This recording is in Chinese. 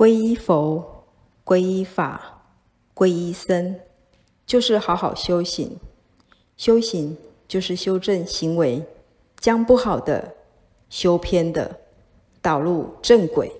皈依佛皈依法皈依僧就是好好修行。修行就是修正行为将不好的修偏的导入正轨。